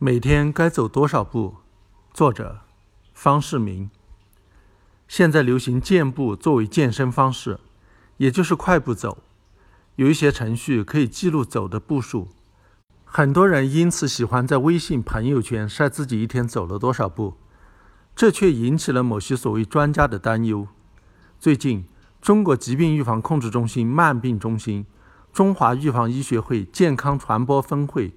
每天该走多少步？作者：方世明。现在流行健步作为健身方式，也就是快步走。有一些程序可以记录走的步数，很多人因此喜欢在微信朋友圈晒自己一天走了多少步。这却引起了某些所谓专家的担忧。最近，中国疾病预防控制中心慢病中心、中华预防医学会健康传播分会。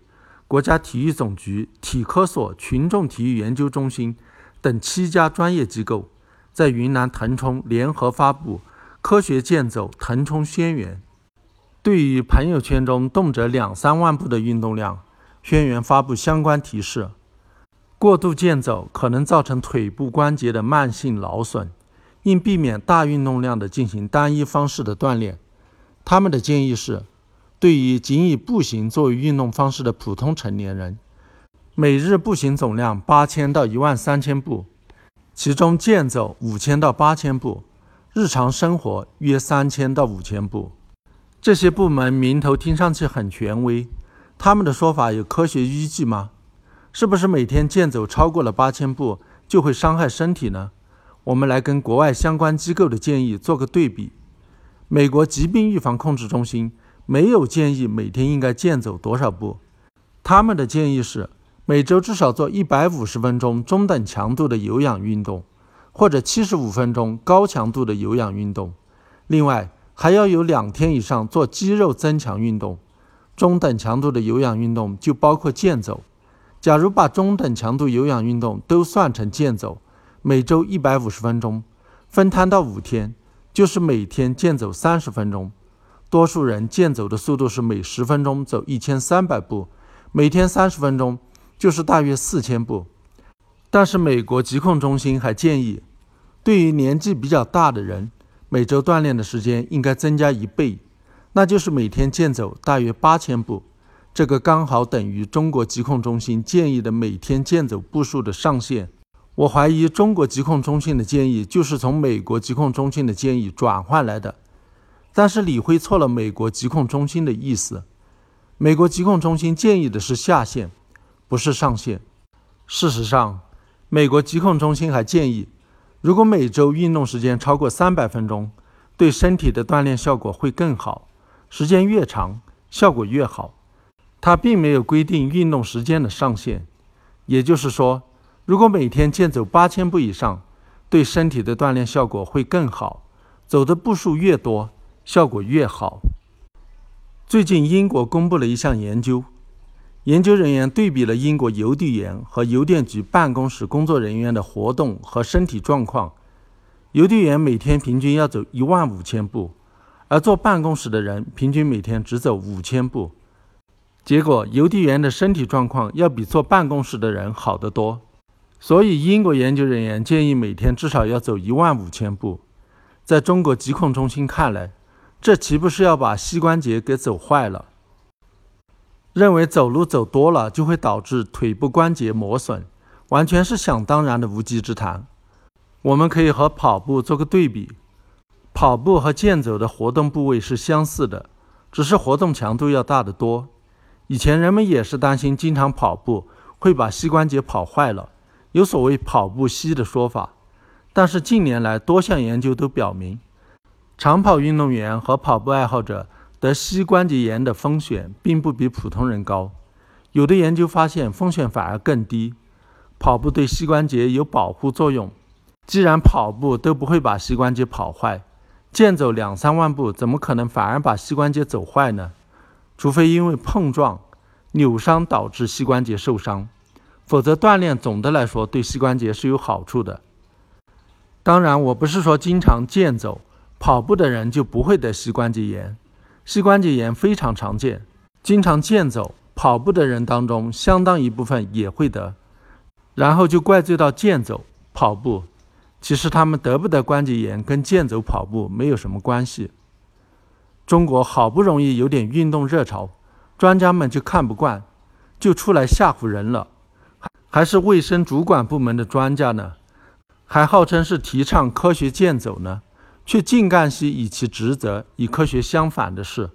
国家体育总局体科所群众体育研究中心等七家专业机构在云南腾冲联合发布《科学健走腾冲宣言》。对于朋友圈中动辄两三万步的运动量，宣言发布相关提示：过度健走可能造成腿部关节的慢性劳损，应避免大运动量的进行单一方式的锻炼。他们的建议是。对于仅以步行作为运动方式的普通成年人，每日步行总量八千到一万三千步，其中健走五千到八千步，日常生活约三千到五千步。这些部门名头听上去很权威，他们的说法有科学依据吗？是不是每天健走超过了八千步就会伤害身体呢？我们来跟国外相关机构的建议做个对比。美国疾病预防控制中心。没有建议每天应该健走多少步，他们的建议是每周至少做一百五十分钟中等强度的有氧运动，或者七十五分钟高强度的有氧运动。另外，还要有两天以上做肌肉增强运动。中等强度的有氧运动就包括健走。假如把中等强度有氧运动都算成健走，每周一百五十分钟，分摊到五天，就是每天健走三十分钟。多数人健走的速度是每十分钟走一千三百步，每天三十分钟就是大约四千步。但是美国疾控中心还建议，对于年纪比较大的人，每周锻炼的时间应该增加一倍，那就是每天健走大约八千步。这个刚好等于中国疾控中心建议的每天健走步数的上限。我怀疑中国疾控中心的建议就是从美国疾控中心的建议转换来的。但是理会错了美国疾控中心的意思。美国疾控中心建议的是下限，不是上限。事实上，美国疾控中心还建议，如果每周运动时间超过三百分钟，对身体的锻炼效果会更好，时间越长，效果越好。它并没有规定运动时间的上限。也就是说，如果每天健走八千步以上，对身体的锻炼效果会更好，走的步数越多。效果越好。最近，英国公布了一项研究，研究人员对比了英国邮递员和邮电局办公室工作人员的活动和身体状况。邮递员每天平均要走一万五千步，而坐办公室的人平均每天只走五千步。结果，邮递员的身体状况要比坐办公室的人好得多。所以，英国研究人员建议每天至少要走一万五千步。在中国疾控中心看来，这岂不是要把膝关节给走坏了？认为走路走多了就会导致腿部关节磨损，完全是想当然的无稽之谈。我们可以和跑步做个对比，跑步和健走的活动部位是相似的，只是活动强度要大得多。以前人们也是担心经常跑步会把膝关节跑坏了，有所谓“跑步膝”的说法。但是近年来多项研究都表明。长跑运动员和跑步爱好者得膝关节炎的风险并不比普通人高，有的研究发现风险反而更低。跑步对膝关节有保护作用，既然跑步都不会把膝关节跑坏，健走两三万步怎么可能反而把膝关节走坏呢？除非因为碰撞、扭伤导致膝关节受伤，否则锻炼总的来说对膝关节是有好处的。当然，我不是说经常健走。跑步的人就不会得膝关节炎，膝关节炎非常常见。经常健走、跑步的人当中，相当一部分也会得。然后就怪罪到健走、跑步，其实他们得不得关节炎跟健走、跑步没有什么关系。中国好不容易有点运动热潮，专家们就看不惯，就出来吓唬人了。还是卫生主管部门的专家呢，还号称是提倡科学健走呢。却竟干些与其职责与科学相反的事。